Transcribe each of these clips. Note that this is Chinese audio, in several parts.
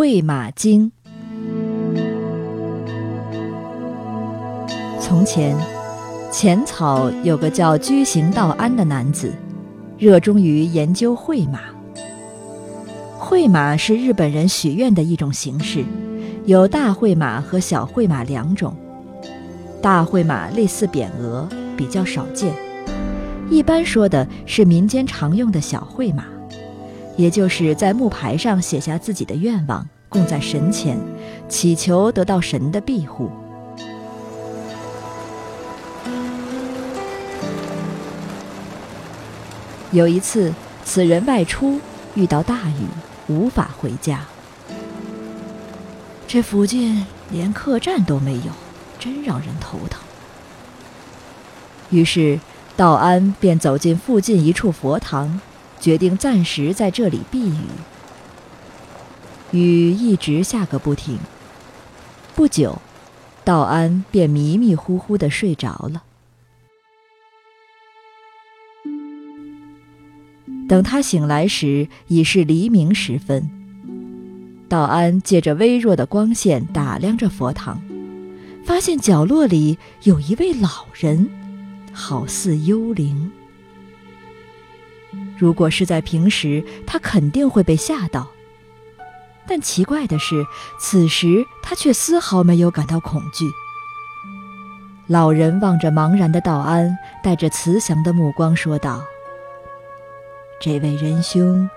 会马经。从前，浅草有个叫居行道安的男子，热衷于研究会马。会马是日本人许愿的一种形式，有大会马和小会马两种。大会马类似匾额，比较少见。一般说的是民间常用的小会马，也就是在木牌上写下自己的愿望，供在神前，祈求得到神的庇护。有一次，此人外出遇到大雨，无法回家。这附近连客栈都没有，真让人头疼。于是，道安便走进附近一处佛堂，决定暂时在这里避雨。雨一直下个不停。不久，道安便迷迷糊糊的睡着了。等他醒来时，已是黎明时分。道安借着微弱的光线打量着佛堂，发现角落里有一位老人，好似幽灵。如果是在平时，他肯定会被吓到。但奇怪的是，此时他却丝毫没有感到恐惧。老人望着茫然的道安，带着慈祥的目光说道。这位仁兄，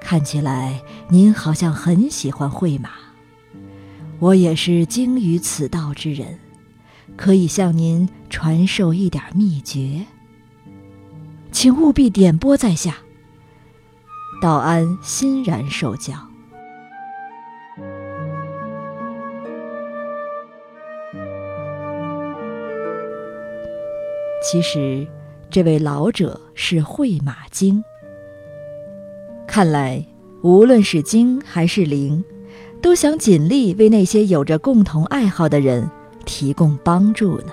看起来您好像很喜欢会马。我也是精于此道之人，可以向您传授一点秘诀，请务必点拨在下。道安欣然受教。其实，这位老者是会马经。看来，无论是经还是灵，都想尽力为那些有着共同爱好的人提供帮助呢。